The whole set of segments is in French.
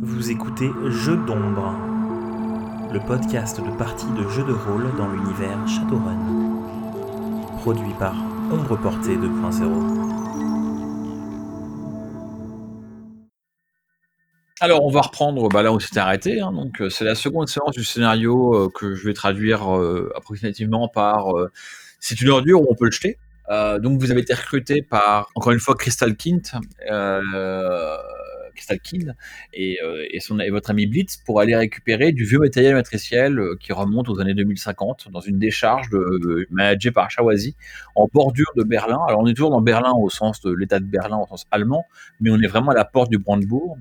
Vous écoutez Jeux d'ombre, le podcast de parties de jeux de rôle dans l'univers Shadowrun. Produit par Ombre Portée 2.0. Alors, on va reprendre bah, là où c'était arrêté. hein. euh, c'est la seconde séance du scénario euh, que je vais traduire euh, approximativement par C'est une ordure où on peut le jeter. Donc, vous avez été recruté par, encore une fois, Crystal Kint, euh, et, votre ami Blitz pour aller récupérer du vieux matériel matriciel euh, qui remonte aux années 2050 dans une décharge de, managée par Shawazi en bordure de Berlin. Alors, on est toujours dans Berlin au sens de l'état de Berlin, au sens allemand, mais on est vraiment à la porte du Brandebourg.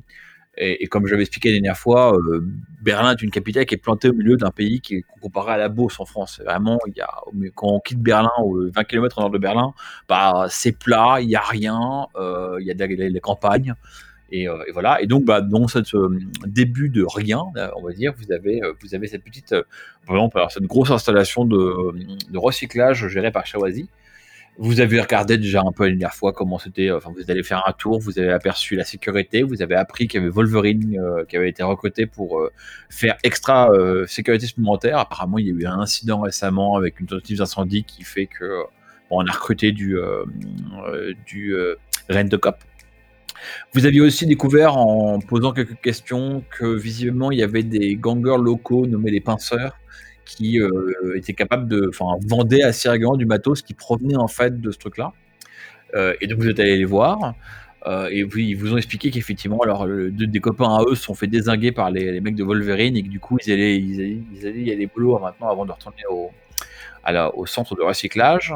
Et, comme j'avais expliqué la dernière fois, euh, Berlin est une capitale qui est plantée au milieu d'un pays qui est comparé à la Beauce en France. Vraiment, il y a, quand on quitte Berlin, au 20 km au nord de Berlin, bah, c'est plat, il n'y a rien, il y a des campagnes. Et, euh, et voilà. Et donc, bah, dans ce début de rien, euh, on va dire, vous avez, euh, cette petite, euh, vraiment, alors, cette grosse installation de, recyclage gérée par Shawazi. Vous avez regardé déjà un peu la dernière fois comment c'était. Vous allez faire un tour, vous avez aperçu la sécurité, vous avez appris qu'il y avait Wolverine euh, qui avait été recruté pour euh, faire extra euh, sécurité supplémentaire. Apparemment, il y a eu un incident récemment avec une tentative d'incendie qui fait que euh, bon, on a recruté du euh, euh, du euh, Rent-A-Cop. Vous aviez aussi découvert en posant quelques questions que visiblement il y avait des gangers locaux nommés les pinceurs qui euh, étaient capables de, enfin, vendaient assez du matos qui provenait en fait de ce truc-là. Euh, et donc vous êtes allé les voir. euh, et ils vous ont expliqué qu'effectivement, alors des copains à eux se sont fait désinguer par les, mecs de Wolverine et que du coup ils allaient, ils allaient, y aller boulot maintenant avant de retourner au, au centre de recyclage.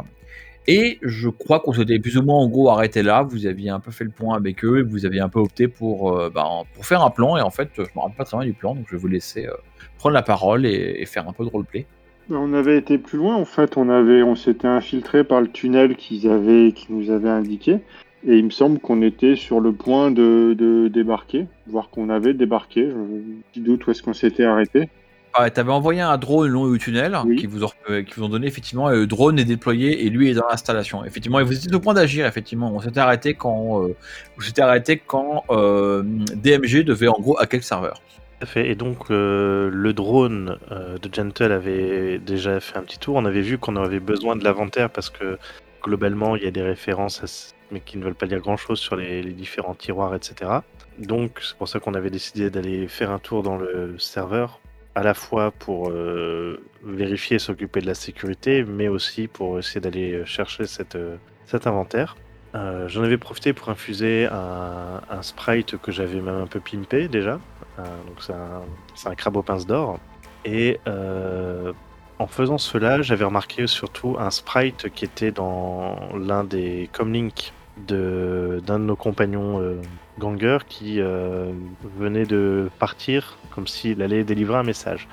Et je crois qu'on s'était plus ou moins en gros arrêté là. Vous aviez un peu fait le point avec eux et vous aviez un peu opté pour, euh, ben, pour faire un plan. Et en fait, je me rappelle pas très bien du plan, donc je vais vous laisser euh, prendre la parole et, faire un peu de roleplay. On avait été plus loin en fait, on on s'était infiltré par le tunnel qu'ils avaient, qu'ils nous avaient indiqué, et il me semble qu'on était sur le point de, de débarquer, voire qu'on avait débarqué. Je petit doute où est-ce qu'on s'était arrêté. Ah, T'avais envoyé un drone long au tunnel Oui. qui, vous ont, euh, qui vous ont donné effectivement. et le drone est déployé et lui est dans l'installation. Effectivement, et vous étiez au point d'agir. Effectivement, on s'était arrêté quand euh, vous s'était arrêté quand euh, DMG devait en gros hacker le serveur. Tout à fait. Et donc, euh, le drone euh, de Gentle avait déjà fait un petit tour. On avait vu qu'on avait besoin de l'inventaire parce que globalement, il y a des références, à ce- mais qui ne veulent pas dire grand-chose sur les, les différents tiroirs, etc. Donc, c'est pour ça qu'on avait décidé d'aller faire un tour dans le serveur, à la fois pour euh, vérifier et s'occuper de la sécurité, mais aussi pour essayer d'aller chercher cette, euh, cet inventaire. Euh, J'en avais profité pour infuser un, sprite que j'avais même un peu pimpé déjà. Euh, donc c'est un, un crabe aux pinces d'or. Et euh, en faisant cela, j'avais remarqué surtout un sprite qui était dans l'un des comlinks d'un de, nos compagnons gangers qui euh, venait de partir comme s'il allait délivrer un message.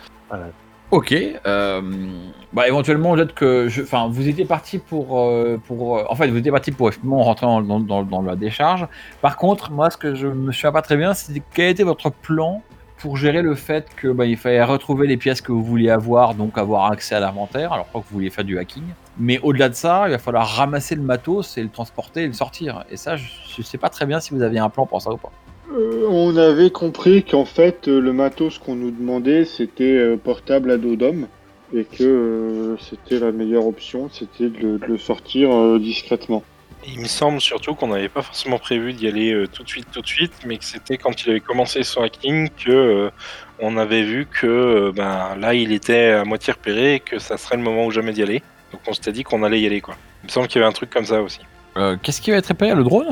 Ok. euh, bah éventuellement peut-être que, enfin, vous étiez parti pour, euh, pour, en vous étiez parti pour effectivement rentrer dans- dans la décharge. Par contre, moi, ce que je me souviens pas très bien, c'est quel était votre plan pour gérer le fait que bah, il fallait retrouver les pièces que vous vouliez avoir, donc avoir accès à l'inventaire. Alors, je crois que vous vouliez faire du hacking. Mais au-delà de ça, il va falloir ramasser le matos et le transporter et le sortir. Et ça, je, je sais pas très bien si vous aviez un plan pour ça ou pas. Euh, on avait compris qu'en fait, euh, le matos qu'on nous demandait, c'était euh, portable à dos d'homme, et que euh, c'était la meilleure option, c'était de, le- de le sortir euh, discrètement. Il me semble surtout qu'on n'avait pas forcément prévu d'y aller euh, tout de suite, tout de suite, mais que c'était quand il avait commencé son hacking que euh, on avait vu que euh, ben, là il était à moitié repéré et que ça serait le moment ou jamais d'y aller. Donc on s'était dit qu'on allait y aller quoi. Il me semble qu'il y avait un truc comme ça aussi. Euh, Qu'est-ce qui va être réparé Le drone?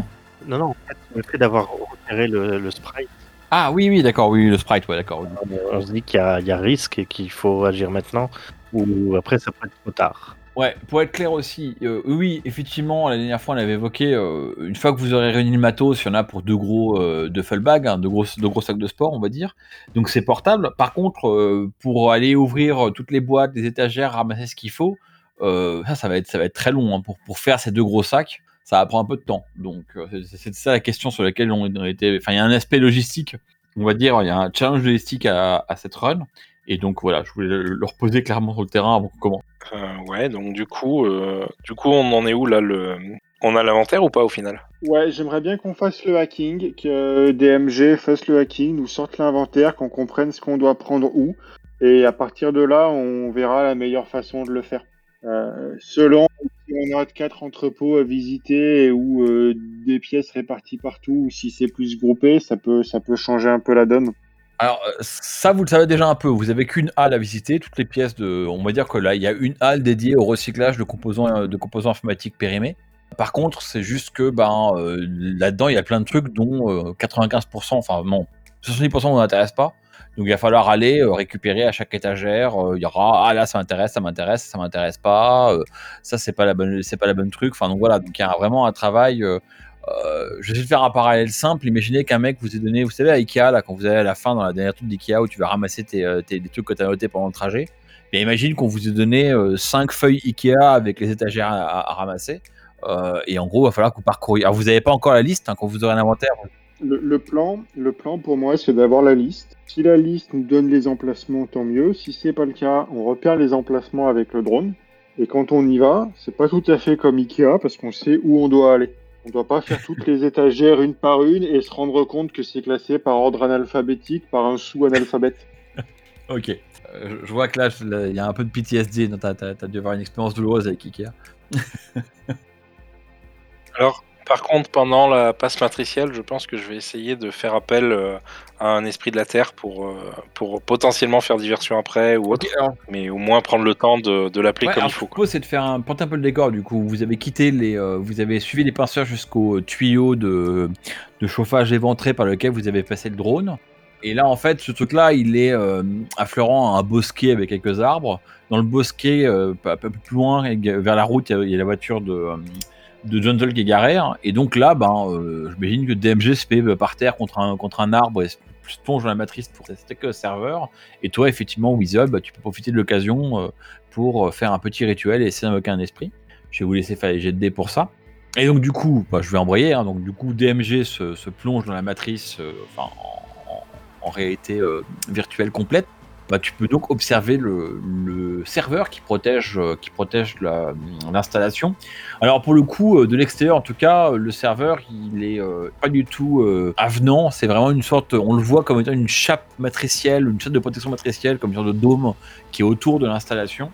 Non, non, en fait, le fait d'avoir repéré le, le sprite, Ah oui, oui, d'accord, oui, le sprite, ouais, d'accord. on se dit qu'il y, a- il y a risque et qu'il faut agir maintenant, ou après ça peut être trop tard. Ouais, pour être clair aussi, euh, oui, effectivement, la dernière fois, on avait évoqué, euh, une fois que vous aurez réuni le matos, il y en a pour deux gros euh, duffel bags, hein, deux, gros, deux gros sacs de sport, on va dire. Donc c'est portable. Par contre, euh, pour aller ouvrir toutes les boîtes, les étagères, ramasser ce qu'il faut, euh, ça, ça va être, ça va être très long. hein, pour, pour faire ces deux gros sacs, ça va prendre un peu de temps. Donc euh, c'est ça la question sur laquelle on était. Enfin, il y a un aspect logistique, on va dire, il y a un challenge logistique à, à cette run. Et donc voilà, je voulais le le reposer clairement sur le terrain avant qu'on commence. Euh, ouais, donc du coup, euh, du coup on en est où là le On a l'inventaire ou pas au final? Ouais, j'aimerais bien qu'on fasse le hacking, que DMG fasse le hacking, nous sorte l'inventaire, qu'on comprenne ce qu'on doit prendre où. Et à partir de là, on verra la meilleure façon de le faire. Euh, selon si on a quatre entrepôts à visiter ou euh, des pièces réparties partout, ou si c'est plus groupé, ça peut, ça peut changer un peu la donne. Alors, euh, ça, vous le savez déjà un peu. Vous avez qu'une halle à visiter. Toutes les pièces de. On va dire que là, il y a une halle dédiée au recyclage de composants, de composants informatiques périmés. Par contre, c'est juste que ben, là-dedans, il y a plein de trucs dont euh, 95%, enfin, non, 70% ne m'intéresse pas. Donc, il va falloir aller euh, récupérer à chaque étagère. euh, Il y aura Ah là, ça m'intéresse, ça m'intéresse, ça m'intéresse pas. euh, ça, c'est pas, la bonne, c'est pas la bonne truc. Enfin, donc voilà. Donc, il y a vraiment un travail. euh, je vais de faire un parallèle simple. Imaginez qu'un mec vous ait donné, vous savez, à Ikea, là, quand vous allez à la fin dans la dernière truc d'Ikea où tu vas ramasser tes, tes- les trucs que tu as notés pendant le trajet. Et imagine qu'on vous ait donné 5 feuilles Ikea avec les étagères à, ramasser. Et en gros, il va falloir que vous parcouriez. Alors, vous n'avez pas encore la liste, hein, quand vous aurez l'inventaire. Le, le plan, le plan pour moi, c'est d'avoir la liste. Si la liste nous donne les emplacements, tant mieux. Si c'est pas le cas, on repère les emplacements avec le drone. Et quand on y va, c'est pas tout à fait comme Ikea parce qu'on sait où on doit aller. On doit pas faire toutes les étagères une par une et se rendre compte que c'est classé par ordre analphabétique par un sous-analphabète. Ok. Euh, je vois que là, il y a un peu de PTSD. Tu as, dû avoir une expérience douloureuse avec Ikea. Alors, par contre, pendant la passe matricielle, je pense que je vais essayer de faire appel euh, à un esprit de la Terre pour, euh, pour potentiellement faire diversion après ou autre, mais au moins prendre le temps de, de l'appeler ouais, comme il faut. propose, c'est de faire un, un peu le décor. Du coup, vous avez quitté les, euh, vous avez suivi les pinceurs jusqu'au tuyau de, de chauffage éventré par lequel vous avez passé le drone. Et là, en fait, ce truc-là, il est euh, affleurant à un bosquet avec quelques arbres. Dans le bosquet, euh, un peu plus loin, vers la route, il y a- il y, a la voiture de, de est garée. Et donc là, ben, euh, j'imagine que DMG se fait euh, par terre contre un, arbre et se plonge dans la matrice pour tester serveur. Et toi, effectivement, Weasel, tu peux profiter de l'occasion euh, pour faire un petit rituel et essayer d'invoquer un esprit. Je vais vous laisser faire les jets de pour ça. Et donc, du coup, bah, je vais embrayer. hein. donc, du coup, DMG se, plonge dans la matrice en, réalité virtuelle complète. Bah, tu peux donc observer le, serveur qui protège, euh, qui protège la- l'installation. Alors pour le coup, euh, de l'extérieur en tout cas, euh, le serveur il est pas du tout avenant. C'est vraiment une sorte, on le voit comme étant une chape matricielle, une chape de protection matricielle, comme une sorte de dôme qui est autour de l'installation,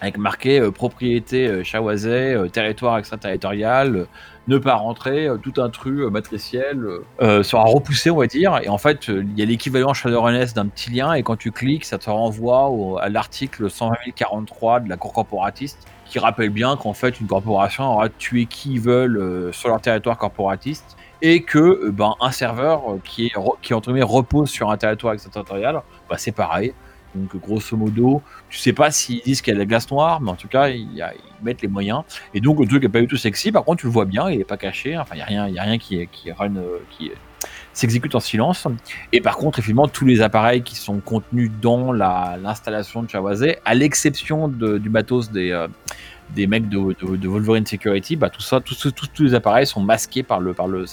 avec marqué euh, propriété euh, euh, territoire extraterritorial, euh, ne pas rentrer, tout un matriciel sera repoussé, on va dire. Et en fait, il y a l'équivalent Shadowrunner d'un petit lien, et quand tu cliques, ça te renvoie à l'article 120 de la Cour corporatiste qui rappelle bien qu'en fait une corporation aura tué qui ils veulent sur leur territoire corporatiste et que ben, un serveur qui est qui entre guillemets, repose sur un territoire extraterritorial, bah, c'est pareil. Donc grosso modo, tu sais pas s'ils disent qu'il y a de la glace noire, mais en tout cas ils mettent les moyens. Et donc le truc est pas du tout sexy. Par contre, tu le vois bien, il est pas caché. Enfin, il y a rien, y a rien euh, qui s'exécute en silence. Et par contre, effectivement, tous les appareils qui sont contenus dans la- l'installation de Chawazé, à l'exception du matos des, euh, des mecs de, Wolverine Security, bah, tout ça, tous, les appareils sont masqués par le, par le.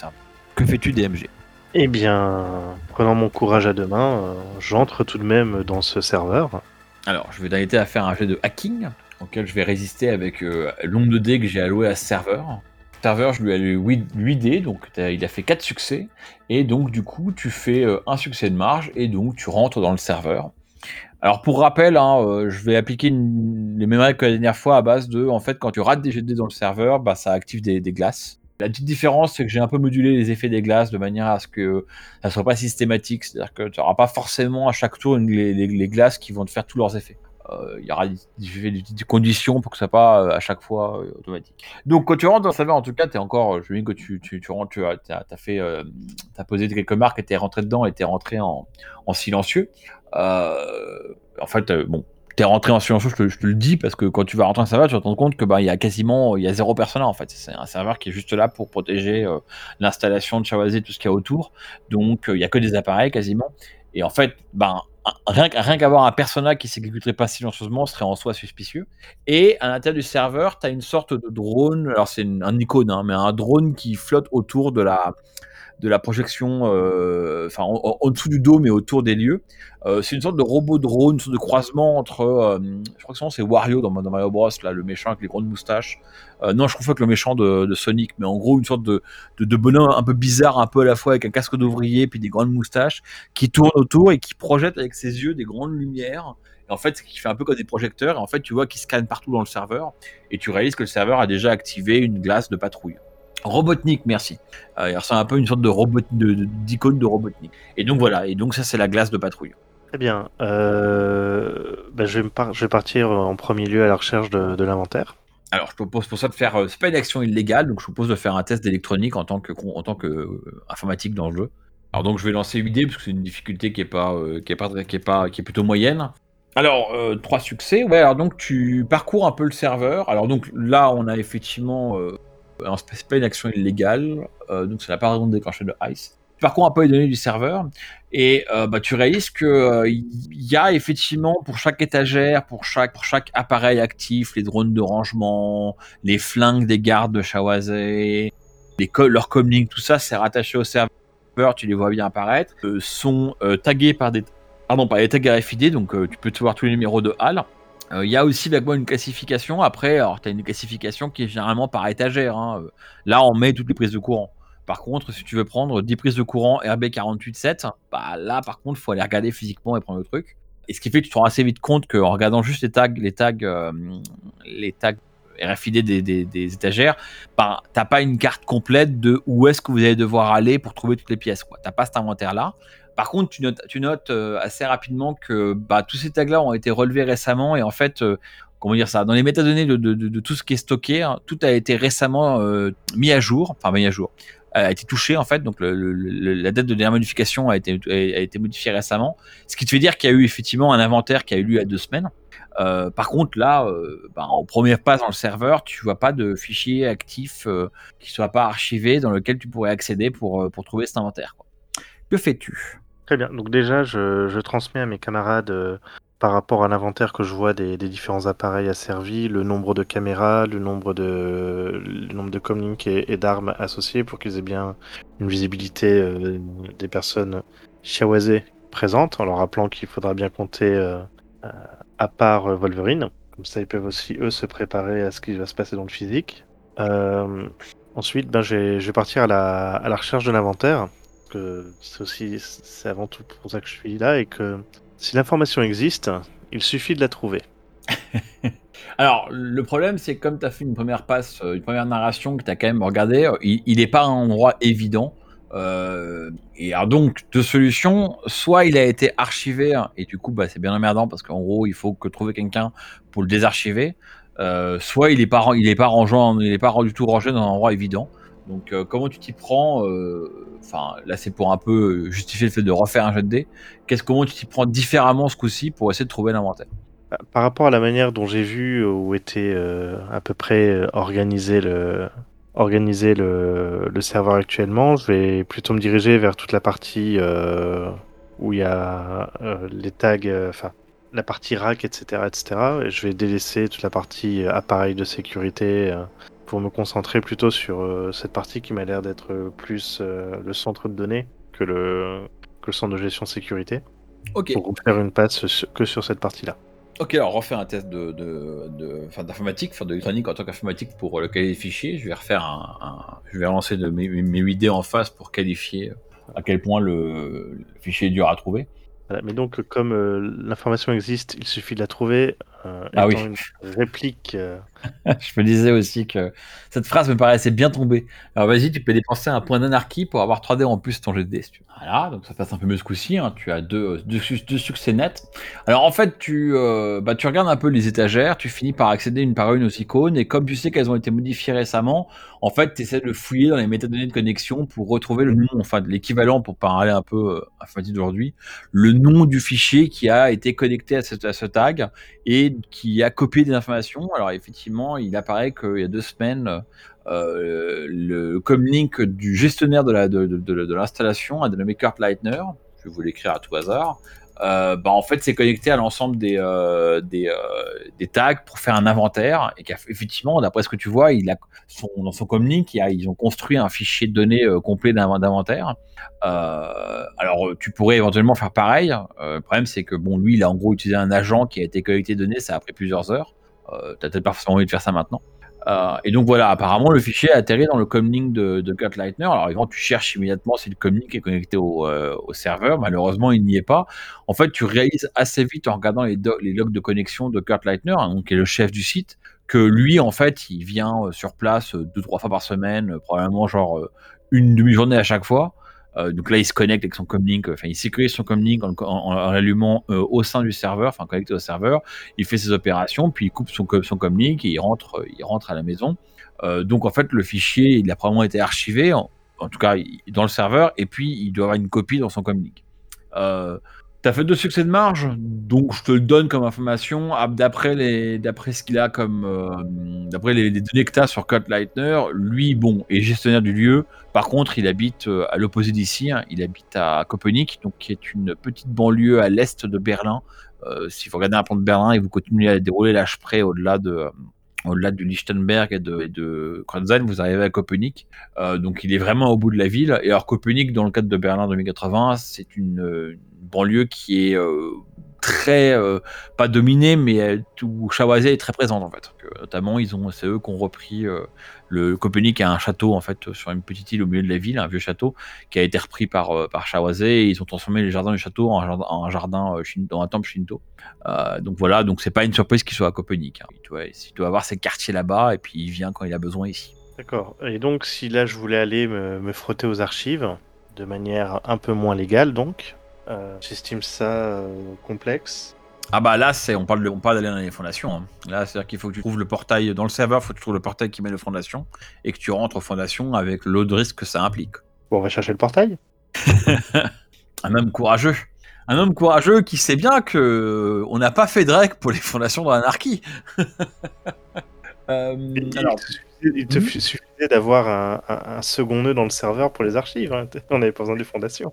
Que fais-tu DMG Eh bien, prenant mon courage à deux mains, euh, j'entre tout de même dans ce serveur. Alors, je vais t'inviter à faire un jet de hacking, auquel je vais résister avec euh, l'ombre de dés que j'ai alloué à ce serveur. Serveur, je lui ai alloué 8, 8 dés, donc il a fait 4 succès. Et donc, du coup, tu fais euh, un succès de marge, et donc tu rentres dans le serveur. Alors, pour rappel, hein, euh, je vais appliquer les mêmes règles que la dernière fois à base de, en fait, quand tu rates des jets de dés dans le serveur, bah, ça active des glaces. La petite différence, c'est que j'ai un peu modulé les effets des glaces de manière à ce que ça soit pas systématique. C'est-à-dire que tu n'auras pas forcément à chaque tour les, glaces qui vont te faire tous leurs effets. Euh, Il y aura des, des- conditions pour que soit pas euh, à chaque fois euh, automatique. Donc quand tu rentres dans le en tout cas, tu es encore, je veux que tu, tu, tu rentres, tu as, fait, t'as posé quelques marques et t'es rentré dedans et t'es rentré en, en silencieux. En fait, bon, t'es rentré en silencieux, je te, le dis, parce que quand tu vas rentrer le serveur, tu vas te rendre compte que bah, il y a quasiment, il y a zéro personne là, en fait. C'est un serveur qui est juste là pour protéger euh, l'installation de Shawazé, tout ce qu'il y a autour. Donc euh, il y a que des appareils quasiment. Et en fait, ben, un- rien, qu'- rien qu'avoir un personnage qui s'exécuterait pas silencieusement serait en soi suspicieux. Et à l'intérieur du serveur, tu as une sorte de drone, alors c'est un icône, hein, mais un drone qui flotte autour de la, de la projection, euh, enfin en, dessous du dôme et autour des lieux. Euh, c'est une sorte de robot drone, une sorte de croisement entre, euh, je crois que c'est Wario dans, Mario Bros, là, le méchant avec les grandes moustaches. Non, je confonds avec le méchant de, Sonic, mais en gros une sorte de, de, bonhomme un peu bizarre, un peu à la fois avec un casque d'ouvrier puis des grandes moustaches, qui tourne autour et qui projette avec ses yeux des grandes lumières. En fait, qui fait un peu comme des projecteurs. Et en fait, tu vois qu'il scanne partout dans le serveur et tu réalises que le serveur a déjà activé une glace de patrouille. Robotnik, merci. Euh, il ressemble un peu à une sorte de robot de- de- d'icône de Robotnik. Et donc voilà, et donc ça c'est la glace de patrouille. Très bien. Euh, bah, je, vais me par- je vais partir en premier lieu à la recherche de, de l'inventaire. Alors je propose pour ça de faire, euh, c'est pas une action illégale, donc je propose de faire un test d'électronique en tant que en tant que euh, informatique dans le jeu. Alors donc je vais lancer 8 dés parce que c'est une difficulté qui est pas euh, qui est pas qui est pas qui est plutôt moyenne. Alors euh, trois succès. Ouais, alors donc tu parcours un peu le serveur. Alors donc là on a effectivement euh, alors, c'est pas- pas une action illégale, euh, donc c'est la pas raison de déclencher de ice. Tu parcours un peu les données du serveur et euh, bah, tu réalises que euh, il y a effectivement pour chaque étagère, pour chaque appareil actif, les drones de rangement, les flingues des gardes de Shawazé, les co- leur comlink, tout ça, c'est rattaché au serveur. Tu les vois bien apparaître. sont tagués par des pardon par des tags RFID, donc tu peux te voir tous les numéros de HAL. Euh, Il y a aussi une classification. Après, alors tu as une classification qui est généralement par étagère. hein. Euh, Là, on met toutes les prises de courant. Par contre, si tu veux prendre 10 prises de courant RB487, bah là, par contre, il faut aller regarder physiquement et prendre le truc. Et ce qui fait que tu te rends assez vite compte qu'en regardant juste les tags, les tags, euh, les tags RFID des, étagères, bah, t'as pas une carte complète de où est-ce que vous allez devoir aller pour trouver toutes les pièces. Tu T'as pas cet inventaire-là. Par contre, tu notes, euh, assez rapidement que bah, tous ces tags-là ont été relevés récemment et en fait, euh, comment dire ça, dans les métadonnées de, tout ce qui est stocké, hein, tout a été récemment euh, mis à jour, enfin mis à jour, a été touché en fait, donc la date de dernière modification a été, modifiée récemment, ce qui te fait dire qu'il y a eu effectivement un inventaire qui a eu lieu a deux semaines. Par contre, là, bah, en première passe dans le serveur, tu vois pas de fichier actif qui soit pas archivé dans lequel tu pourrais accéder pour, trouver cet inventaire. Que fais-tu? Très bien. Donc déjà, je, transmets à mes camarades euh, par rapport à l'inventaire que je vois des, différents appareils asservis, le nombre de caméras, le nombre de, le comlinks et, d'armes associées pour qu'ils aient bien une visibilité euh, des personnes chiawazées présentes, en leur rappelant qu'il faudra bien compter euh, à part Wolverine. Comme ça, ils peuvent aussi, eux, se préparer à ce qui va se passer dans le physique. Ensuite, ben, je vais- partir à la recherche de l'inventaire c'est aussi c'est avant tout pour ça que je suis là et que si l'information existe, il suffit de la trouver. Alors, le problème, c'est comme tu as fait une première passe, euh, une première narration que tu as quand même regardé, euh, il n'est pas un endroit évident. Euh, et alors donc, deux solutions. Soit il a été archivé, hein, et du coup, bah, c'est bien emmerdant parce qu'en gros, il faut que trouver quelqu'un pour le désarchiver. Soit il n'est pas, il pas, il est pas du tout rangé dans un endroit évident. Donc, euh, comment tu t'y prends euh, Enfin, là, c'est pour un peu justifier le fait de refaire un jet de dés. Qu'est-ce, comment tu t'y prends différemment ce coup-ci pour essayer de trouver l'inventaire Par rapport à la manière dont j'ai vu où était euh, à peu près euh, organisé le serveur actuellement, je vais plutôt me diriger vers toute la partie euh, où il y a euh, les tags, euh, enfin la partie rack, etc., etc. Et je vais délaisser toute la partie euh, appareil de sécurité euh, pour me concentrer plutôt sur euh, cette partie qui m'a l'air d'être euh, plus euh, le centre de données que le que le centre de gestion sécurité Ok. pour faire une passe que sur cette partie-là. Ok, alors refaire un test de, de, de- enfin, d'informatique, enfin d'électronique en tant qu'informatique pour le qualifier des fichiers. Je vais refaire un, un- je vais relancer de mes, mes 8 dés en face pour qualifier à quel point le, le fichier est dur à trouver. Voilà, mais donc, comme euh, l'information existe, il suffit de la trouver. Euh, Ah oui. une réplique. euh, je me disais aussi que cette phrase me paraissait bien tombée. Alors vas-y, tu peux dépenser un point d'anarchie pour avoir 3 dés en plus ton jet de dés. Voilà, donc ça passe un peu mieux ce coup-ci. hein. Tu as deux, deux, su- deux succès nets. Alors en fait, tu, euh, bah, tu regardes un peu les étagères, tu finis par accéder une par une aux icônes, et comme tu sais qu'elles ont été modifiées récemment, en fait, tu essaies de fouiller dans les métadonnées de connexion pour retrouver le nom, enfin l'équivalent pour parler un peu euh, informatique d'aujourd'hui, le nom du fichier qui a été connecté à ce, à ce tag et qui a copié des informations. Alors effectivement, il apparaît qu'il y a deux semaines, euh, le comlink du gestionnaire de la- de, de- de- l'installation, Leitner, je vais vous l'écrire à tout hasard, bah, en fait, c'est connecté à l'ensemble des, euh, euh, des, tags pour faire un inventaire. Et qu'effectivement, d'après ce que tu vois, il a dans son communique, ils ont construit un fichier de données complet d'inventaire. alors, tu pourrais éventuellement faire pareil. le problème, c'est que bon, lui, il a en gros utilisé un agent qui a été connecté de données. Ça a pris plusieurs heures. Euh, T'as peut-être pas forcément envie de faire ça maintenant. Euh, et donc voilà, apparemment le fichier a atterri dans le comlink de, Kurt Leitner. Alors quand tu cherches immédiatement si le comlink est connecté au, euh, au, serveur, malheureusement il n'y est pas. En fait, tu réalises assez vite en regardant les, logs de connexion de Kurt Leitner, hein, qui est le chef du site, que lui en fait il vient euh, sur place deux trois fois par semaine, probablement genre une demi-journée à chaque fois. Euh, donc là, il se connecte avec son comlink, enfin, il sécurise son comlink en, en, l'allumant euh, au sein du serveur, enfin connecté au serveur. Il fait ses opérations, puis il coupe son, son comlink et il rentre, euh, il rentre à la maison. donc en fait, le fichier, il a probablement été archivé, en, tout cas dans le serveur, et puis il doit avoir une copie dans son comlink. T'as fait deux succès de marge, donc je te le donne comme information. Ah, d'après les, d'après ce qu'il a comme, euh, d'après les, données que tu as sur Kurt Leitner, lui, bon, est gestionnaire du lieu. Par contre, il habite euh, à l'opposé d'ici. Hein. il habite à Copenhague, qui est une petite banlieue à l'est de Berlin. Euh, si vous regardez un plan de Berlin et vous continuez à dérouler l'âge près au-delà de, au-delà du Lichtenberg et de, vous arrivez à Copenhague. Euh, donc il est vraiment au bout de la ville. Et alors Copenhague, dans le cadre de Berlin 2080, c'est une, banlieue qui est euh, très, euh, pas dominée, mais où Shawazé est très présente en fait. notamment, ils ont, c'est eux qui ont repris le Copenhague a un château en fait sur une petite île au milieu de la ville, un vieux château qui a été repris par euh, par Et ils ont transformé les jardins du château en en jardin euh, dans un temple Shinto. Euh, donc voilà, donc c'est pas une surprise qu'il soit à Copenhague. Hein. Il, doit, il doit avoir ses quartiers là-bas et puis il vient quand il a besoin ici. D'accord. Et donc si là je voulais aller me, frotter aux archives de manière un peu moins légale, donc j'estime ça complexe. Ah bah là, c'est on parle, on parle d'aller dans les fondations. Hein. Là, c'est-à-dire qu'il faut que tu trouves le portail dans le serveur, il faut que tu trouves le portail qui met les fondations et que tu rentres aux fondations avec l'eau de risque que ça implique. Bon, on va chercher le portail. un homme courageux. Un homme courageux qui sait bien que on n'a pas fait Drake pour les fondations de l'anarchie. Euh, il, te hmm? suffisait d'avoir un, second nœud dans le serveur pour les archives. Hein. On n'avait pas besoin des fondations.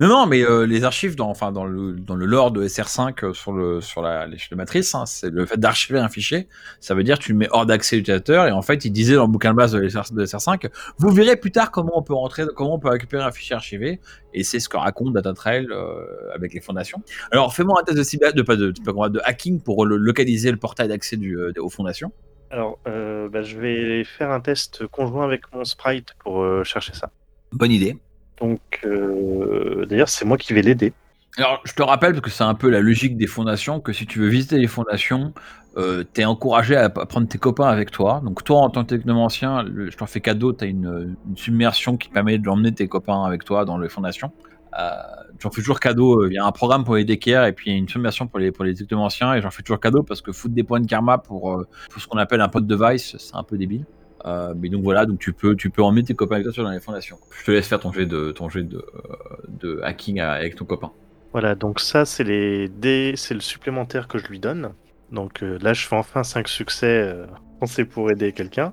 Non, non, mais euh, les archives, dans, enfin, dans, le, dans le lore de SR5 euh, sur, le, sur la, l'échelle de matrice, hein, c'est le fait d'archiver un fichier. Ça veut dire que tu le mets hors d'accès utilisateur. Et en fait, il disait dans le bouquin de base de, SR5, vous verrez plus tard comment on peut rentrer, comment on peut récupérer un fichier archivé. Et c'est ce que raconte DataTrail euh, avec les fondations. Alors, fais-moi un test de, cyber, de, pas de, de, hacking pour localiser le portail d'accès du, aux fondations. Alors, bah, je vais faire un test conjoint avec mon sprite pour chercher ça. Bonne idée. Donc, euh, d'ailleurs, c'est moi qui vais l'aider. Alors, je te rappelle, parce que c'est un peu la logique des fondations, que si tu veux visiter les fondations, euh, tu es encouragé à, prendre tes copains avec toi. Donc, toi, en tant que technomancien, je t'en fais cadeau, tu as une, submersion qui permet de l'emmener tes copains avec toi dans les fondations. Euh, j'en fais toujours cadeau. Il y a un programme pour les décaires et puis une submersion pour les, pour les technomanciens. Et j'en fais toujours cadeau parce que foutre des points de karma pour, pour ce qu'on appelle un pote de vice, c'est un peu débile. Euh, mais donc voilà, donc tu peux, tu peux emmener tes copains avec toi sur les fondations. Je te laisse faire ton jet de, ton de, hacking avec ton copain. Voilà, donc ça c'est les dés, c'est le supplémentaire que je lui donne. Donc euh, là je fais enfin 5 succès euh, pensé pour aider quelqu'un.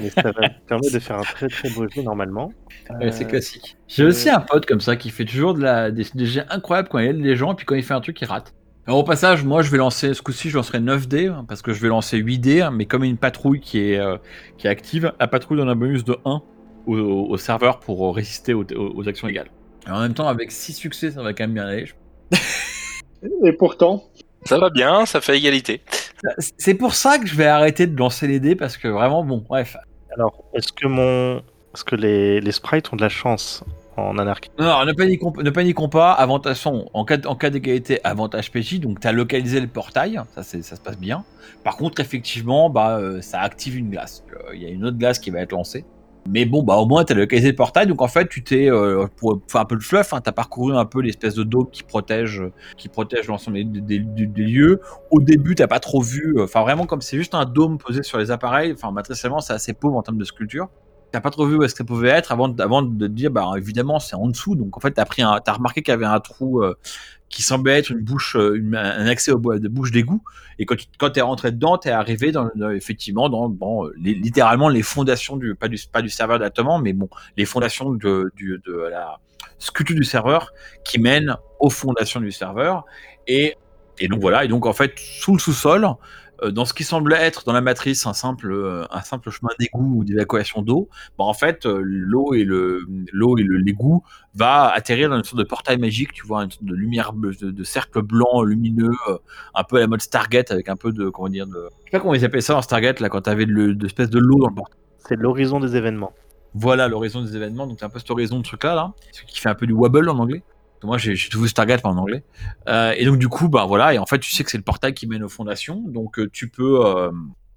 Mais ça va me permettre de faire un très très beau jeu normalement. c'est classique. J'ai aussi un pote comme ça qui fait toujours de la, des, des jets incroyables quand il aide les gens, et puis quand il fait un truc, il rate. Alors, au passage, moi je vais lancer, ce coup-ci je lancerai 9 dés, hein, parce que je vais lancer 8 dés, hein, mais comme une patrouille qui est, euh, qui est active, la patrouille donne un bonus de 1 au, serveur pour résister aux, actions légales. Et en même temps, avec 6 succès, ça va quand même bien aller. Et pourtant Ça va bien, ça fait égalité. C'est pour ça que je vais arrêter de lancer les dés, parce que vraiment, bon, bref. Alors, est-ce que mon... Est-ce que les, les sprites ont de la chance en anarchie. Non, ne paniquons, ne paniquons pas. Avantage, en cas, en cas d'égalité, avantage PJ. Donc, tu as localisé le portail. Ça, ça se passe bien. Par contre, effectivement, bah, euh, ça active une glace. Euh, il y a une autre glace qui va être lancée. Mais bon, bah, au moins, tu as localisé le portail. Donc, en fait, tu t'es, euh, pour faire un peu de fluff, hein, tu as parcouru un peu l'espèce de dôme qui protège, qui protège l'ensemble des, des, lieux. Au début, t'as pas trop vu. Enfin, vraiment, comme c'est juste un dôme posé sur les appareils. Enfin, matriciellement, c'est assez pauvre en termes de sculpture t'as pas trop vu où est-ce que ça pouvait être avant, de dire, bah évidemment c'est en dessous. Donc en fait t'as pris, as remarqué qu'il y avait un trou euh, qui semblait être une bouche, euh, un accès au, de bouche d'égout. Et quand tu quand t'es rentré dedans, t'es arrivé dans, effectivement dans, bon, littéralement les fondations du pas du pas du serveur d'Atoman, mais bon les fondations de, du, de la sculpture du serveur qui mène aux fondations du serveur. Et, donc voilà, et donc en fait, sous le sous-sol, euh, dans ce qui semble être dans la matrice un simple, euh, un simple chemin d'égout ou d'évacuation d'eau, bah en fait, euh, l'eau et le l'eau et le l'égout va atterrir dans une sorte de portail magique, tu vois, une sorte de lumière de, de cercle blanc lumineux, euh, un peu à la mode Stargate avec un peu de comment dire de je sais pas comment ils appelaient ça en Stargate là quand t'avais de l'espèce de l'eau dans le portail. C'est l'horizon des événements. Voilà l'horizon des événements, donc c'est un peu cet horizon de truc là, là, ce qui fait un peu du wobble en anglais. Moi j'ai tout vu Stargate en anglais. Euh, et donc du coup, bah voilà, et en fait tu sais que c'est le portail qui mène aux fondations, donc euh, tu peux. euh,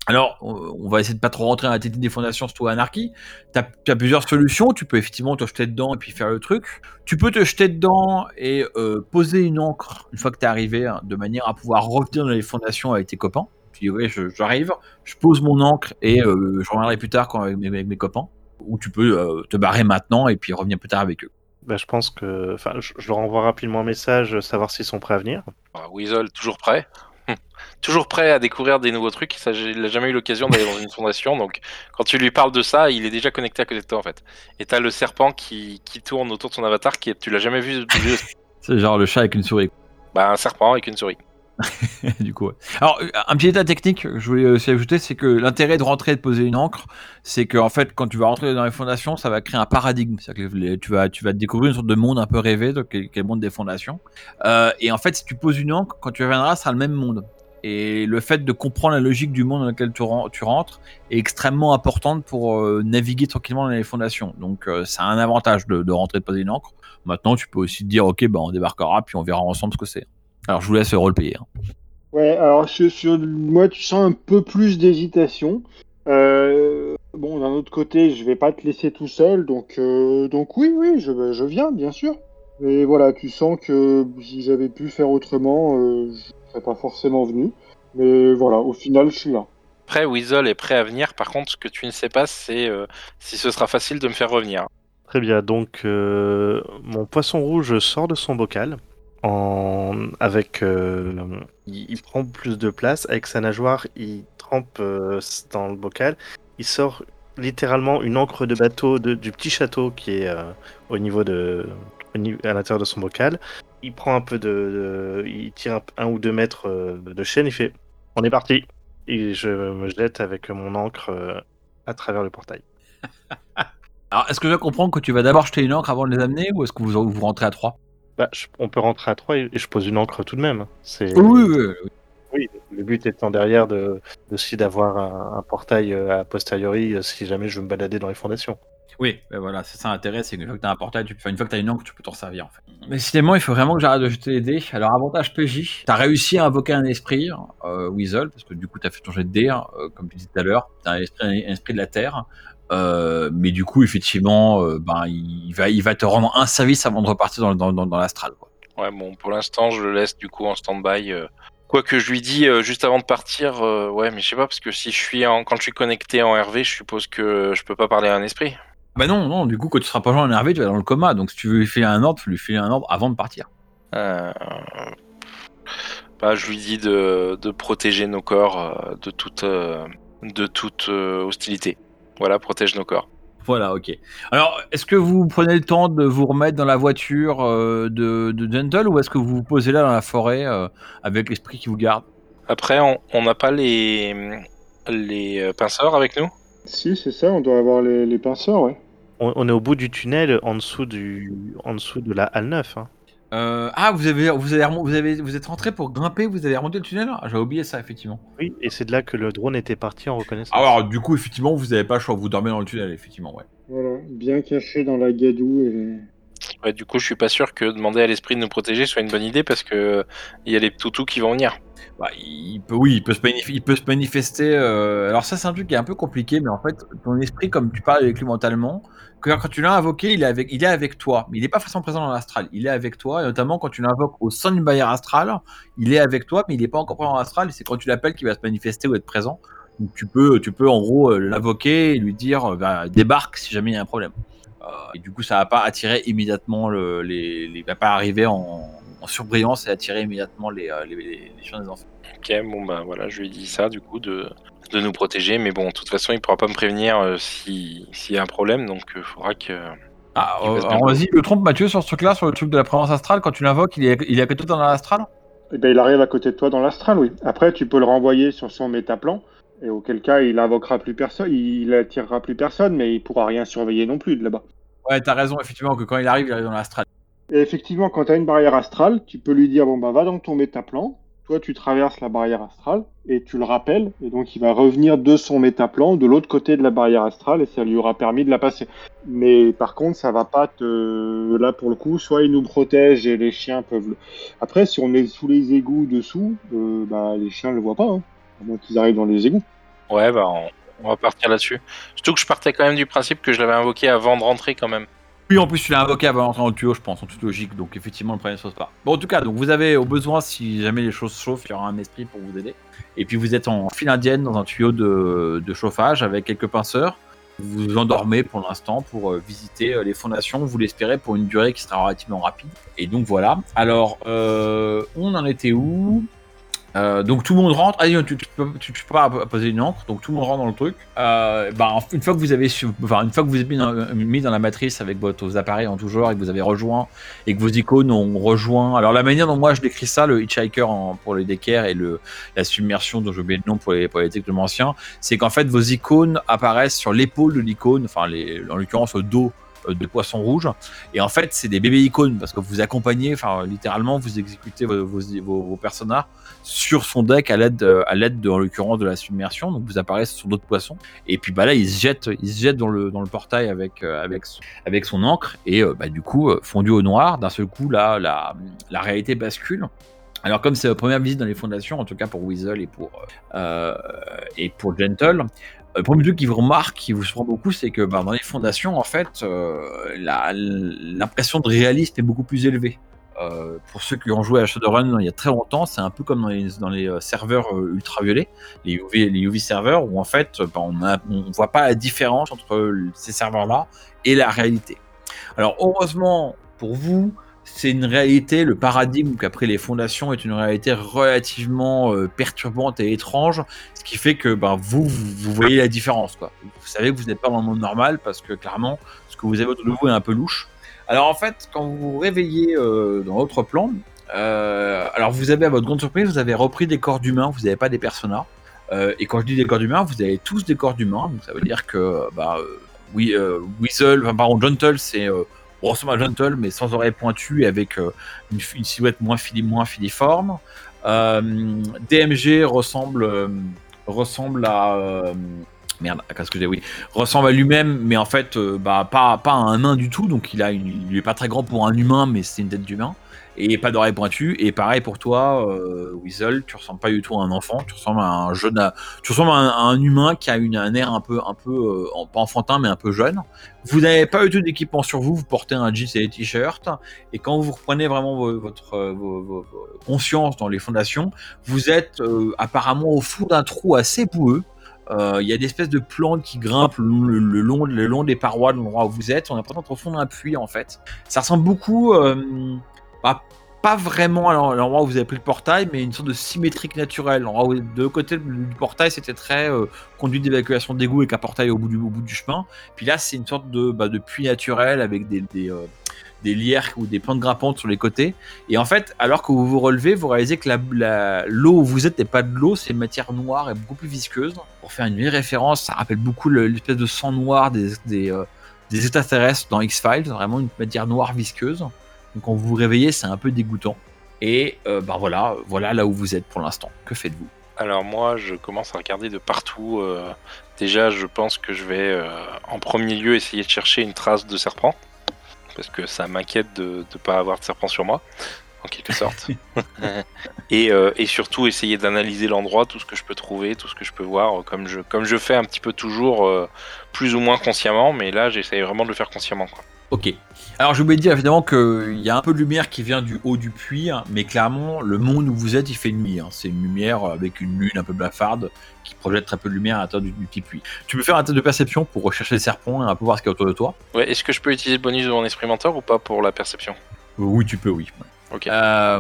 alors, on va essayer de pas trop rentrer dans la technique des fondations, surtout Anarchy. Tu as, plusieurs solutions. Tu peux effectivement te jeter dedans et puis faire le truc. Tu peux te jeter dedans et poser une encre une fois que tu es arrivé, hein, de manière à pouvoir revenir dans les fondations avec tes copains. Tu dis, ouais, j'arrive, je pose mon encre et je reviendrai plus tard avec, mes, copains. Ou tu peux te barrer maintenant et puis revenir plus tard avec eux. Bah, je pense que. Enfin, je, je leur envoie rapidement un message, euh, savoir s'ils sont prêts à venir. Ah, Weasel, toujours prêt. Hum. Toujours prêt à découvrir des nouveaux trucs. Ça, il n'a jamais eu l'occasion d'aller dans une fondation. Donc, quand tu lui parles de ça, il est déjà connecté à côté de toi, en fait. Et t'as le serpent qui, qui tourne autour de son avatar. Qui tu l'as jamais vu bouger. C'est genre le chat avec une souris. bah, un serpent avec une souris. du coup. Alors, un petit état technique que je voulais aussi ajouter, c'est que l'intérêt de rentrer et de poser une encre, c'est que en fait, quand tu vas rentrer dans les fondations, ça va créer un paradigme. C'est-à-dire que tu vas, tu vas découvrir une sorte de monde un peu rêvé, donc, qui est le monde des fondations. Euh, et en fait, si tu poses une encre, quand tu reviendras, ça sera le même monde. Et le fait de comprendre la logique du monde dans lequel tu, ren- tu rentres est extrêmement importante pour euh, naviguer tranquillement dans les fondations. Donc, euh, ça a un avantage de, de rentrer et de poser une encre. Maintenant, tu peux aussi te dire, ok, bah, on débarquera, puis on verra ensemble ce que c'est. Alors, je vous laisse roleplayer. hein. Ouais, alors sur, sur- moi, tu sens un peu plus d'hésitation. Euh, bon, d'un autre côté, je vais pas te laisser tout seul, donc, euh, donc oui, oui, je, je viens, bien sûr. Mais voilà, tu sens que si j'avais pu faire autrement, euh, je serais pas forcément venu. Mais voilà, au final, je suis là. Après, Weasel est prêt à venir. Par contre, ce que tu ne sais pas, c'est euh, si ce sera facile de me faire revenir. Très bien, donc euh, mon poisson rouge sort de son bocal. Avec, euh, il, prend plus de place. Avec sa nageoire, il trempe euh, dans le bocal. Il sort littéralement une encre de bateau du petit château qui est euh, au niveau de, à l'intérieur de son bocal. Il prend un peu de, il tire un, ou deux mètres de chaîne. Il fait, on est parti. Et je me jette avec mon encre à travers le portail. Alors, est-ce que je dois comprendre que tu vas d'abord jeter une encre avant de les amener, ou est-ce que vous, vous rentrez à trois? Bah, je- on peut rentrer à 3 et, et je pose une encre tout de même. C'est oui, oui, oui. oui, le but étant derrière de, aussi d'avoir un, un portail euh, a posteriori euh, si jamais je veux me balader dans les fondations. Oui, ben voilà, c'est ça l'intérêt, c'est qu'une fois que t'as un portail, tu... enfin, une fois que t'as une encre, tu peux t'en servir en fait. Mais décidément, il faut vraiment que j'arrête de jeter les dés. Alors, avantage PJ, t'as réussi à invoquer un esprit, euh, Weasel, parce que du coup, t'as fait ton jet de dés, hein, euh, comme tu disais tout à l'heure, t'as un esprit, un esprit de la Terre. Euh, mais du coup, effectivement, euh, ben, il, va, il va te rendre un service avant de repartir dans, dans, dans, dans l'astral. Ouais, bon, pour l'instant, je le laisse du coup en stand-by. euh. Quoi que je lui dis euh, juste avant de partir, ouais, mais je sais pas, parce que si je suis en... quand je suis connecté en RV, je suppose que je peux pas parler à un esprit. Bah non, non, du coup, quand tu seras pas en énervé, tu vas dans le coma. Donc, si tu veux lui filer un ordre, tu lui filer un ordre avant de partir. Euh, Bah, je lui dis de, de protéger nos corps de toute, de toute hostilité. Voilà, protège nos corps. Voilà, ok. Alors, est-ce que vous prenez le temps de vous remettre dans la voiture euh, de, de Gentle ou est-ce que vous vous posez là dans la forêt euh, avec l'esprit qui vous garde? Après, on n'a pas les, les euh, pinceurs avec nous? Si, c'est ça, on doit avoir les, les pinceurs, ouais. On, on est au bout du tunnel en dessous, du, en dessous de la halle 9. hein. Euh, Ah, vous avez, vous, avez, vous, avez, vous êtes rentré pour grimper, vous avez remonté le tunnel Ah, J'avais oublié ça, effectivement. Oui, et c'est de là que le drone était parti en reconnaissance. Alors, du coup, effectivement, vous n'avez pas le choix, vous dormez dans le tunnel, effectivement, ouais. Voilà, bien caché dans la gadoue. Et... Ouais, du coup, je suis pas sûr que demander à l'esprit de nous protéger soit une bonne idée parce que il y a les toutous qui vont venir. Bah, il peut, oui, il peut se, manifester. euh, Alors ça, c'est un truc qui est un peu compliqué, mais en fait, ton esprit, comme tu parles avec lui mentalement, quand tu l'as invoqué, il est avec, toi, mais il n'est pas forcément présent dans l'astral. Il est avec toi, et notamment quand tu l'invoques au sein d'une barrière astrale, il est avec toi, mais il n'est pas encore présent dans l'astral. C'est quand tu l'appelles qu'il va se manifester ou être présent. Donc tu peux, tu peux en gros euh, l'invoquer et lui dire, euh, bah, débarque si jamais il y a un problème. Du coup, ça va pas attirer immédiatement le, les, les, va pas arriver en, en surbrillance et attirer immédiatement les, euh, les, les, les chiens des enfants. Ok, bon bah voilà, je lui ai dit ça du coup de, de nous protéger, mais bon, de toute façon, il pourra pas me prévenir euh, si s'il y a un problème, donc il faudra que Ah, euh, vas-y, le trompe Mathieu sur ce truc-là, sur le truc de la présence astrale, quand tu l'invoques, il est, il est à côté de toi dans l'astral? Eh ben, il arrive à côté de toi dans l'astral, oui. Après, tu peux le renvoyer sur son métaplan, et auquel cas, il invoquera plus personne, il attirera plus personne, mais il pourra rien surveiller non plus de là-bas. Ouais, t'as raison, effectivement, que quand il arrive, il arrive dans l'astral. Et effectivement, quand tu as une barrière astrale, tu peux lui dire bon bah va dans ton métaplan, toi tu traverses la barrière astrale et tu le rappelles, et donc il va revenir de son métaplan de l'autre côté de la barrière astrale et ça lui aura permis de la passer. Mais par contre, ça va pas te là pour le coup, soit il nous protège et les chiens peuvent. Après, si on est sous les égouts dessous, euh, bah les chiens le voient pas, hein, à moins qu'ils arrivent dans les égouts. Ouais, bah on, on va partir là-dessus. Surtout que je partais quand même du principe que je l'avais invoqué avant de rentrer quand même. Oui, en plus, tu l'as invoqué avant d'entrer dans le tuyau, je pense, en toute logique, donc effectivement, le problème ne se pose pas. Bon, en tout cas, donc vous avez au besoin, si jamais les choses chauffent, il y aura un esprit pour vous aider. Et puis vous êtes en file indienne dans un tuyau de, de chauffage avec quelques pinceurs. Vous vous endormez pour l'instant pour euh, visiter euh, les fondations, vous l'espérez, pour une durée qui sera relativement rapide. Et donc voilà. Alors, euh, on en était où? Euh, donc tout le monde rentre. Ah, tu, tu peux, pas poser une encre, donc tout le monde rentre dans le truc. Euh, bah, une fois que vous avez, enfin, une fois que vous êtes mis dans, dans la matrice avec votre- vos appareils en tout genre et que vous avez rejoint et que vos icônes ont rejoint. Alors la manière dont moi je décris ça, le hitchhiker pour le décaire et la submersion dont j'ai oublié le nom pour les pour les technomanciens, c'est qu'en fait vos icônes apparaissent sur l'épaule de l'icône, enfin les, en l'occurrence au dos euh, de poisson rouge et en fait c'est des bébés icônes parce que vous accompagnez enfin littéralement vous exécutez vos, vos, vos, vos personnages sur son deck à l'aide euh, à l'aide de, en l'occurrence de la submersion. Donc vous apparaissez sur d'autres poissons. Et puis bah là il se jette il jette dans le dans le portail avec euh, avec son, avec son encre. Et euh, bah du coup fondu au noir d'un seul coup là la la réalité bascule. Alors comme c'est la première visite dans les fondations, en tout cas pour Weasel et pour et pour Gentle, le premier truc qui vous remarque, qui vous surprend beaucoup, c'est que bah, dans les fondations, en fait, euh, l'impression de réalisme est beaucoup plus élevée. Euh, pour ceux qui ont joué à Shadowrun il y a très longtemps, c'est un peu comme dans les, euh, serveurs euh, ultraviolets, les UV, serveurs, où en fait, bah, on ne voit pas la différence entre ces serveurs-là et la réalité. Alors heureusement pour vous, c'est une réalité, le paradigme qu'après les fondations est une réalité relativement perturbante et étrange, ce qui fait que ben, vous, vous, vous voyez la différence. Quoi. Vous savez que vous n'êtes pas dans le monde normal parce que clairement, ce que vous avez autour de vous est un peu louche. Alors en fait, quand vous vous réveillez euh, dans l'autre plan, euh, alors vous avez à votre grande surprise, vous avez repris des corps d'humains, vous n'avez pas des personnages. Euh, et quand je dis des corps d'humains, vous avez tous des corps d'humains, donc ça veut dire que bah, euh, oui, euh, Weasel, enfin pardon, Gentle, c'est euh, on ressemble à Gentle, mais sans oreilles pointues et avec euh, une, une silhouette moins, fili, moins filiforme. Euh, DMG ressemble, euh, ressemble à. Merde, qu'est-ce que j'ai Oui, ressemble à lui-même, mais en fait, euh, bah, pas, pas à un nain du tout. Donc, il, a une, il est pas très grand pour un humain, mais c'est une tête d'humain. Et pas d'oreilles pointues. Et pareil pour toi, euh, Weasel, tu ressembles pas du tout à un enfant. Tu ressembles à un jeune, tu ressembles à un, humain qui a une, un air un peu, un peu, euh, pas enfantin, mais un peu jeune. Vous n'avez pas du tout d'équipement sur vous. Vous portez un jeans et des t-shirts. Et quand vous reprenez vraiment vo- votre vos conscience dans les fondations, vous êtes apparemment au fond d'un trou assez boueux. Euh, Il y a des espèces de plantes qui grimpent le, long, le long des parois de l'endroit où vous êtes. On a l'impression d'être au fond d'un puits en fait. Ça ressemble beaucoup, euh, bah, pas vraiment à l'endroit où vous avez pris le portail, mais une sorte de symétrique naturelle. L'endroit De côté du portail, c'était très euh, conduite d'évacuation d'égout avec un portail au bout du, au bout du chemin. Puis là, c'est une sorte de, bah, de puits naturel avec des, des, euh, des lierres ou des plantes grimpantes sur les côtés. Et en fait, alors que vous vous relevez, vous réalisez que l'eau où vous êtes n'est pas de l'eau, c'est une matière noire et beaucoup plus visqueuse. Pour faire une vieille référence, ça rappelle beaucoup le- l'espèce de sang noir des, des, euh, des extraterrestres dans X-Files, vraiment une matière noire visqueuse. Donc quand vous vous réveillez, c'est un peu dégoûtant. Et euh, ben voilà, voilà là où vous êtes pour l'instant. Que faites-vous? Alors moi, je commence à regarder de partout. euh, déjà, je pense que je vais euh, en premier lieu essayer de chercher une trace de serpent. Parce que ça m'inquiète de ne pas avoir de serpent sur moi, en quelque sorte. et, euh, et surtout essayer d'analyser l'endroit, tout ce que je peux trouver, tout ce que je peux voir, comme je, comme je fais un petit peu toujours, euh, plus ou moins consciemment, mais là j'essaye vraiment de le faire consciemment. Quoi. Ok. Alors je voulais dire évidemment qu'il y a un peu de lumière qui vient du haut du puits, hein, mais clairement le monde où vous êtes il fait nuit. hein. C'est une lumière avec une lune un peu blafarde qui projette très peu de lumière à l'intérieur du, du petit puits. Tu peux faire un test de perception pour rechercher les serpents et un peu voir ce qu'il y a autour de toi? Ouais, Est-ce que je peux utiliser le bonus de mon esprit mentor ou pas pour la perception? Oui, tu peux, oui. Ok. Euh,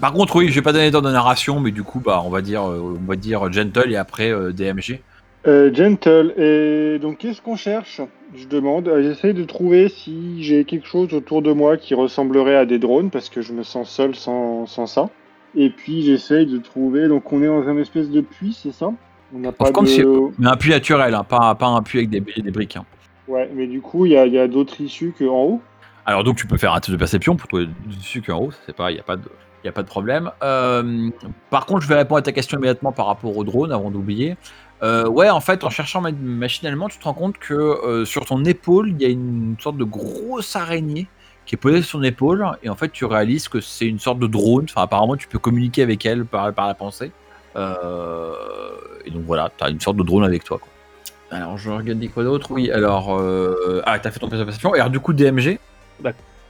par contre, oui, je vais pas donner temps de narration, mais du coup, bah, on va dire, euh, on va dire gentle et après euh, DMG. Euh, gentle. Et donc, qu'est-ce qu'on cherche? Je demande. Euh, J'essaye de trouver si j'ai quelque chose autour de moi qui ressemblerait à des drones, parce que je me sens seul sans, sans ça. Et puis, j'essaye de trouver. Donc, on est dans un espèce de puits, c'est ça? On n'a pas Comme de. Mais un puits naturel, hein, pas, pas un puits avec des, des briques. hein. Ouais, mais du coup, il y a, y a d'autres issues qu'en haut? Alors donc tu peux faire un test de perception pour trouver dessus qu'en haut, c'est pas, il y a pas de, il a pas de problème. Euh, par contre, je vais répondre à ta question immédiatement par rapport au drone avant d'oublier. Euh, ouais, en fait, en cherchant ma- machinalement, tu te rends compte que euh, sur ton épaule, il y a une sorte de grosse araignée qui est posée sur ton épaule, et en fait, tu réalises que c'est une sorte de drone. Enfin, apparemment, tu peux communiquer avec elle par, par la pensée. Euh, et donc voilà, tu as une sorte de drone avec toi. Quoi. Alors, je regarde quoi d'autre. Oui, alors, ah, t'as fait ton perception. Et alors, du coup, DMG.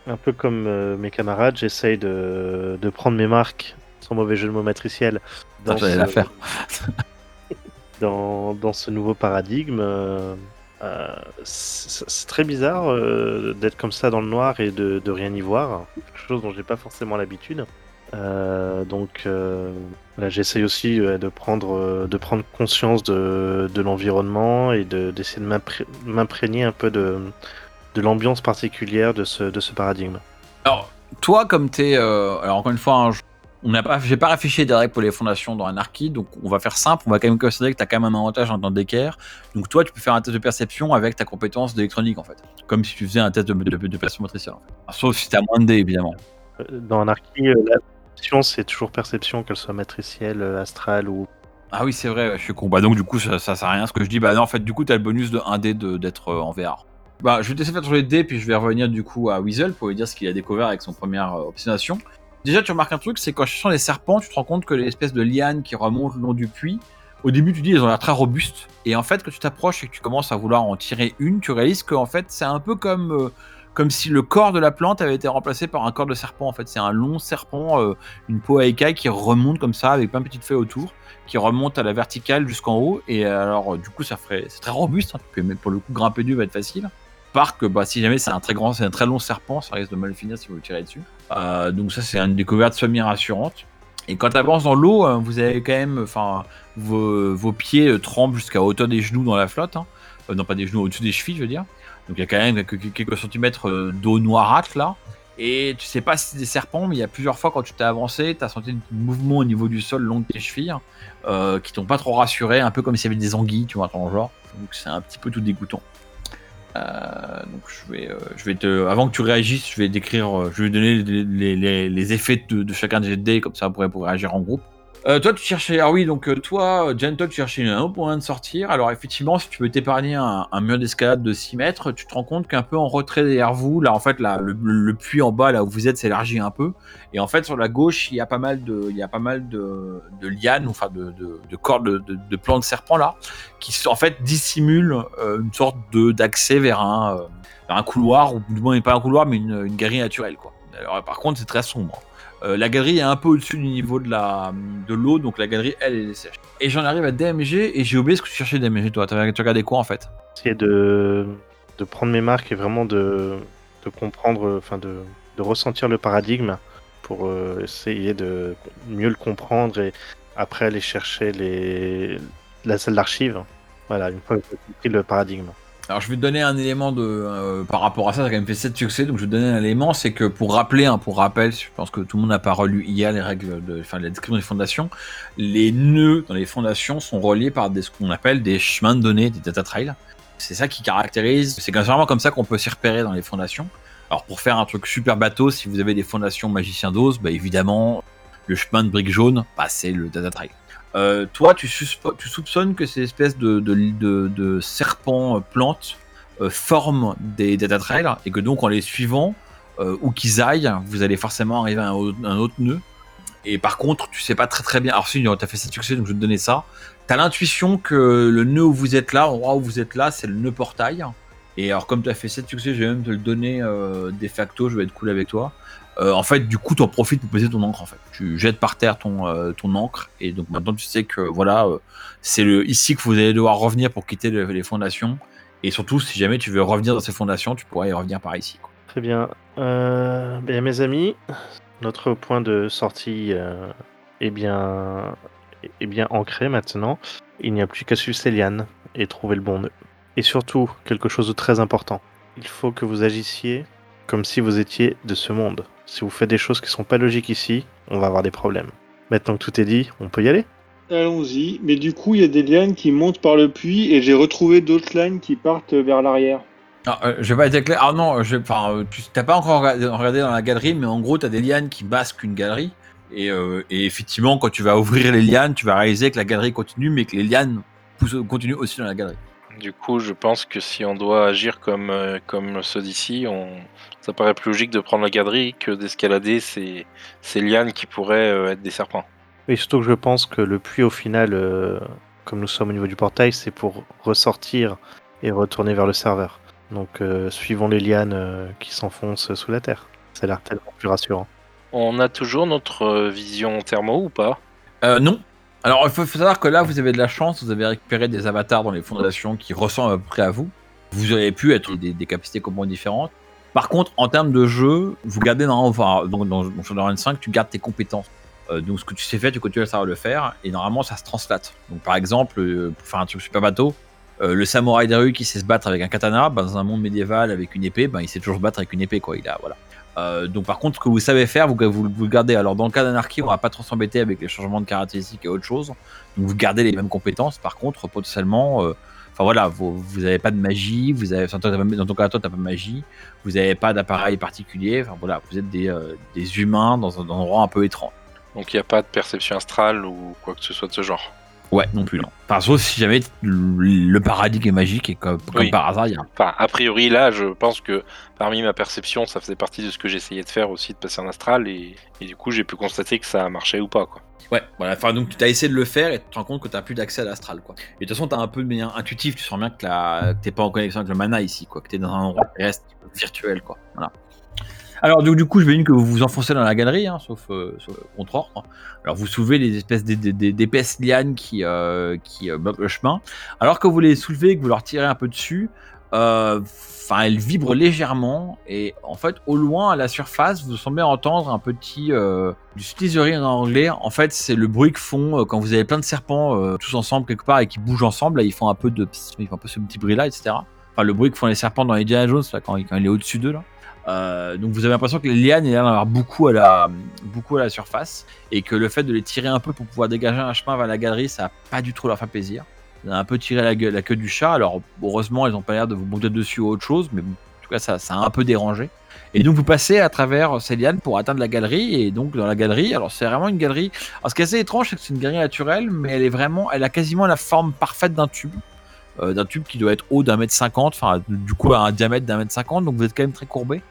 Un peu comme mes camarades, j'essaye de, de prendre mes marques, sans mauvais jeu de mots matriciel, Ça, j'allais la faire. dans, ce nouveau paradigme. euh, euh, c'est très bizarre euh, d'être comme ça dans le noir et de, rien y voir, chose dont j'ai pas forcément l'habitude. Donc là, j'essaye aussi de prendre de prendre conscience de, l'environnement et de- d'essayer de m'impré- m'imprégner un peu de, l'ambiance particulière de ce, paradigme. Alors, toi, comme t'es. Euh, alors, encore une fois, hein, je- on n'a pas, j'ai pas réfléchi direct pour les fondations dans Anarchy, donc on va faire simple. On va quand même considérer que tu as quand même un avantage en temps d'équerre. Donc, toi, tu peux faire un test de perception avec ta compétence d'électronique, en fait. Comme si tu faisais un test de, de, de perception motricielle, en fait. Sauf si t'as moins de dés, évidemment. Euh, Dans Anarchy, euh, la perception, c'est toujours perception, qu'elle soit matricielle, euh, astrale ou. Ah oui, c'est vrai, je suis con. Bah, donc, du coup, ça, ça sert à rien ce que je dis. Bah, non, en fait, du coup, t'as le bonus de 1 dé d'être en VR. Bah, je vais te laisser faire sur les dés, puis je vais revenir du coup à Weasel pour lui dire ce qu'il a découvert avec son première obstination. Déjà, tu remarques un truc, c'est qu'en cherchant les serpents, tu te rends compte que les espèces de lianes qui remontent le long du puits, au début, tu dis, ils ont l'air très robustes. Et en fait, quand tu t'approches et que tu commences à vouloir en tirer une, tu réalises qu'en fait, c'est un peu comme, euh, comme si le corps de la plante avait été remplacé par un corps de serpent. En fait, c'est un long serpent, euh, une peau à écailles qui remonte comme ça, avec plein de petites feuilles autour, qui remonte à la verticale jusqu'en haut. Et alors, euh, du coup, ça ferait, c'est très robuste. hein. Tu peux, pour le coup, grimper dessus va être facile. Par que, bah, si jamais c'est un très grand, c'est un très long serpent, ça risque de mal finir si vous le tirez dessus. Euh, donc ça, c'est une découverte semi-rassurante. Et quand tu avances dans l'eau, euh, vous avez quand même, enfin, vos, pieds euh, tremblent jusqu'à hauteur des genoux dans la flotte. hein. Euh, non, pas des genoux, au-dessus des chevilles, je veux dire. Donc il y a quand même quelques, centimètres d'eau noirâtre là. Et tu sais pas si c'est des serpents, mais il y a plusieurs fois quand tu t'es avancé, tu as senti un mouvement au niveau du sol long de tes chevilles euh, qui t'ont pas trop rassuré, un peu comme s'il y avait des anguilles, tu vois, dans le genre. Donc c'est un petit peu tout dégoûtant. Euh, donc je vais, euh, je vais te, avant que tu réagisses, je vais décrire, euh, je vais donner les, les- les- effets de, de chacun des jets comme ça vous pourrez pour réagir en groupe. Euh, toi, tu cherchais, ah oui, donc euh, toi, Gentle, tu cherchais un moyen de sortir. Alors effectivement, si tu veux t'épargner un, mur d'escalade de 6 mètres, tu te rends compte qu'un peu en retrait derrière vous, là en fait, là, le, puits en bas, là où vous êtes, s'élargit un peu. Et en fait, sur la gauche, il y a pas mal de, il y a pas mal de, de lianes, enfin de, de, de cordes de, de, plants de serpent là, qui en fait dissimulent euh, une sorte d'accès vers un, vers un couloir, ou du moins pas un couloir, mais une, une galerie naturelle quoi. Alors, par contre, c'est très sombre. Euh, la galerie est un peu au-dessus du niveau de la de l'eau, donc la galerie elle, elle est sèche. Et j'en arrive à DMG et j'ai oublié ce que tu cherchais DMG toi. Tu regardais quoi en fait? Essayer de, de prendre mes marques et vraiment de, comprendre, enfin de, de ressentir le paradigme pour euh, essayer de mieux le comprendre et après aller chercher les, la salle d'archives. Voilà, une fois que j'ai compris le paradigme. Alors je vais te donner un élément de euh, par rapport à ça, ça a quand même fait 7 succès, donc je vais te donner un élément, c'est que pour rappeler, hein, pour rappel, je pense que tout le monde n'a pas relu hier les règles de enfin la description des fondations, les nœuds dans les fondations sont reliés par ce qu'on appelle des chemins de données, des data trails. C'est ça qui caractérise, c'est vraiment comme ça qu'on peut s'y repérer dans les fondations. Alors pour faire un truc super bateau, si vous avez des fondations magiciens d'os, bah évidemment le chemin de briques jaunes, bah, c'est le data trail. Euh, toi, tu, soupçonnes que ces espèces de, serpents euh, plantes euh, forment des data trails et que donc en les suivant, euh, où qu'ils aillent, vous allez forcément arriver à un, autre- nœud. Et par contre, tu sais pas très très bien. Alors si, tu as fait 7 succès, donc je vais te donner ça. Tu as l'intuition que le nœud où vous êtes là, l'endroit où vous êtes là, c'est le nœud portail. Et alors comme tu as fait 7 succès, je vais même te le donner de facto, je vais être cool avec toi. Euh, en fait, du coup, tu en profites pour poser ton encre. En fait, tu jettes par terre ton, euh, ton encre et donc maintenant tu sais que voilà, euh, c'est le ici que vous allez devoir revenir pour quitter le- les fondations. Et surtout, si jamais tu veux revenir dans ces fondations, tu pourrais y revenir par ici. Très bien. Ben, mes amis, notre point de sortie est, bien, est bien ancré maintenant. Il n'y a plus qu'à suivre ces lianes. et trouver le bon nœud. Et surtout, quelque chose de très important. Il faut que vous agissiez comme si vous étiez de ce monde. Si vous faites des choses qui sont pas logiques ici, on va avoir des problèmes. Maintenant que tout est dit, on peut y aller? Allons-y. Mais du coup, il y a des lianes qui montent par le puits et j'ai retrouvé d'autres lianes qui partent vers l'arrière. Ah, euh, je vais pas être clair. Ah non, je, enfin, euh, tu t'as pas encore regardé, dans la galerie, mais en gros, tu as des lianes qui basquent une galerie. Et, euh, et effectivement, quand tu vas ouvrir les lianes, tu vas réaliser que la galerie continue, mais que les lianes poussent- continuent aussi dans la galerie. Du coup, je pense que si on doit agir comme, euh, comme ceux d'ici, on... ça paraît plus logique de prendre la galerie que d'escalader ces, ces lianes qui pourraient euh, être des serpents. Et surtout que je pense que le puits, au final, euh, comme nous sommes au niveau du portail, c'est pour ressortir et retourner vers le serveur. Donc, euh, suivons les lianes euh, qui s'enfoncent sous la terre. Ça a l'air tellement plus rassurant. On a toujours notre vision thermo ou pas? Euh, non. Alors, il faut, savoir que là, vous avez de la chance, vous avez récupéré des avatars dans les fondations qui ressemblent à peu près à vous. Vous auriez pu être des, capacités complètement différentes. Par contre, en termes de jeu, vous gardez dans, enfin, dans, dans, Shadowrun 5, tu gardes tes compétences. Euh, donc, ce que tu sais faire, tu continues à savoir le faire, et normalement, ça se translate. Donc, par exemple, euh, pour faire un truc super bateau, euh, le samouraï des qui sait se battre avec un katana, bah, dans un monde médiéval avec une épée, bah, il sait toujours se battre avec une épée, quoi. Il a, voilà. Euh, donc par contre, ce que vous savez faire, vous, vous, gardez. Alors dans le cas d'Anarchy, on va pas trop s'embêter avec les changements de caractéristiques et autre chose. Donc vous gardez les mêmes compétences. Par contre, potentiellement, euh, voilà, vous, vous avez pas de magie, vous avez, dans ton cas, toi, t'as pas de magie, vous avez pas d'appareil particulier. Voilà, vous êtes des, euh, des humains dans un endroit un peu étrange. Donc il n'y a pas de perception astrale ou quoi que ce soit de ce genre. Ouais, non plus non. Enfin, sauf si jamais le, paradigme est magique et comme, comme Oui. par hasard, il y a Enfin, a priori, là, je pense que parmi ma perception, ça faisait partie de ce que j'essayais de faire aussi, de passer en astral, et, et du coup, j'ai pu constater que ça marchait ou pas, quoi. Ouais, voilà. Enfin, donc tu as essayé de le faire et tu te rends compte que tu n'as plus d'accès à l'astral, quoi. Et de toute façon, tu as un peu de manière intuitive, tu sens bien que la... t'es pas en connexion avec le mana ici, quoi. Que tu es dans un endroit qui reste virtuel, quoi. Voilà. Alors, du, coup, je vais dire que vous vous enfoncez dans la galerie, hein, sauf, euh, sauf contre ordre. Alors, vous soulevez les espèces d'é- d'é- d'é- d'épaisses lianes qui, euh, euh, bloquent le chemin. Alors que vous les soulevez que vous leur tirez un peu dessus, enfin, elles vibrent légèrement. Et en fait, au loin, à la surface, vous semblez entendre un petit. du slithering en anglais, en fait, c'est le bruit que font quand vous avez plein de serpents tous ensemble quelque part et qui bougent ensemble. Là, ils font un peu de, ils font un peu ce petit bruit-là, etc. Enfin, le bruit que font les serpents dans Indiana Jones là, quand, quand il est au-dessus d'eux là. Euh, donc vous avez l'impression que les lianes il y en a beaucoup à la surface et que le fait de les tirer un peu pour pouvoir dégager un chemin vers la galerie, ça a pas du tout leur fait plaisir. Vous avez un peu tiré la, gueule- queue du chat. Alors heureusement, ils ont pas l'air de vous monter dessus ou autre chose, mais en tout cas ça, ça a un peu dérangé. Et donc vous passez à travers ces lianes pour atteindre la galerie et donc dans la galerie, alors c'est vraiment une galerie. Ce qui est assez étrange, c'est que c'est une galerie naturelle, mais elle est vraiment, elle a quasiment la forme parfaite d'un tube, Euh, d'un tube qui doit être haut d'un mètre cinquante, enfin du coup à un diamètre d'un mètre cinquante, donc vous êtes quand même très courbé.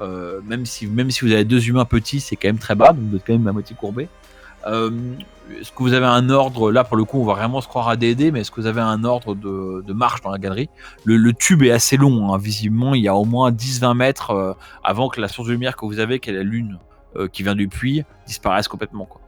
Euh, même si même si vous avez deux humains petits, c'est quand même très bas, donc vous êtes quand même à moitié courbé. Euh, est-ce que vous avez un ordre là pour le coup on va vraiment se croire à D&D mais est-ce que vous avez un ordre de, de marche dans la galerie? Le, le tube est assez long hein. visiblement il y a au moins 10-20 mètres euh, avant que la source de lumière que vous avez qui est la lune qui vient du puits disparaisse complètement quoi.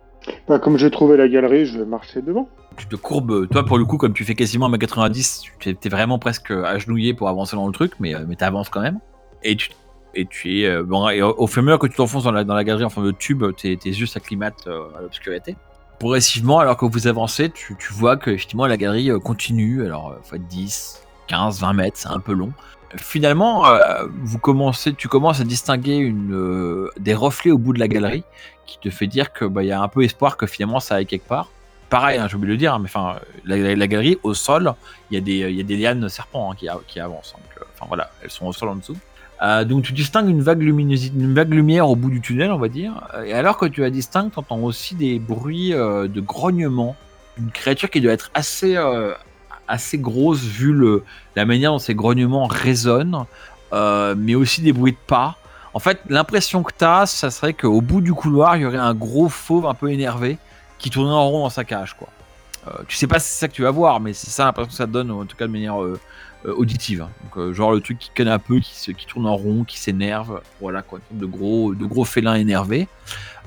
Bah, comme j'ai trouvé la galerie, je vais marcher devant. tu te courbes toi pour le coup comme tu fais quasiment 1m90 tu es vraiment presque agenouillé pour avancer dans le truc mais, mais tu avances quand même et tu et tu euh, bon, au, fur et à mesure que tu t'enfonces dans la, dans la galerie en forme de tube tes, tes yeux s'acclimatent euh, à l'obscurité progressivement, alors que vous avancez, tu, tu vois que effectivement la galerie euh, continue. Alors, être 10, 15, 20 mètres, c'est un peu long. Finalement, vous commencez, tu commences à distinguer une, des reflets au bout de la galerie qui te fait dire que bah, y a un peu espoir que finalement ça aille quelque part. Pareil, hein, j'ai oublié de le dire, hein, mais enfin, la, la- galerie au sol, il y y a des lianes serpents hein, qui, qui avancent. Enfin voilà, elles sont au sol en dessous. Euh, donc tu distingues une vague une vague lumière au bout du tunnel, on va dire. Et alors que tu la distingues, tu entends aussi des bruits euh, de grognement d'une créature qui doit être assez, euh, assez grosse vu le, la manière dont ces grognements résonnent, mais aussi des bruits de pas. En fait, l'impression que tu as, ça serait qu'au bout du couloir, il y aurait un gros fauve un peu énervé qui tournerait en rond dans sa cage. Quoi. Tu sais pas si c'est ça que tu vas voir, mais c'est ça l'impression que ça te donne, en tout cas de manière auditive. hein. Donc, euh, genre le truc qui conne un peu, qui, se, qui tourne en rond, qui s'énerve. Voilà, quoi. De gros, de gros félins énervés.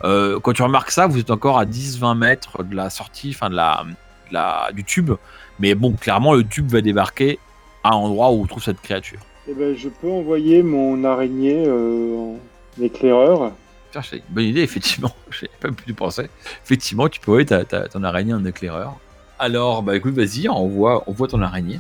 Euh, quand tu remarques ça, vous êtes encore à 10-20 mètres de la sortie, enfin de la, de la, du tube. Mais bon, clairement, le tube va débarquer à l'endroit où on trouve cette créature. Eh ben, je peux envoyer mon araignée euh, en éclaireur. C'est une bonne idée, effectivement. J'ai pas pu penser. Effectivement, tu peux envoyer ton araignée en éclaireur. Alors, bah écoute, vas-y, envoie, envoie ton araignée.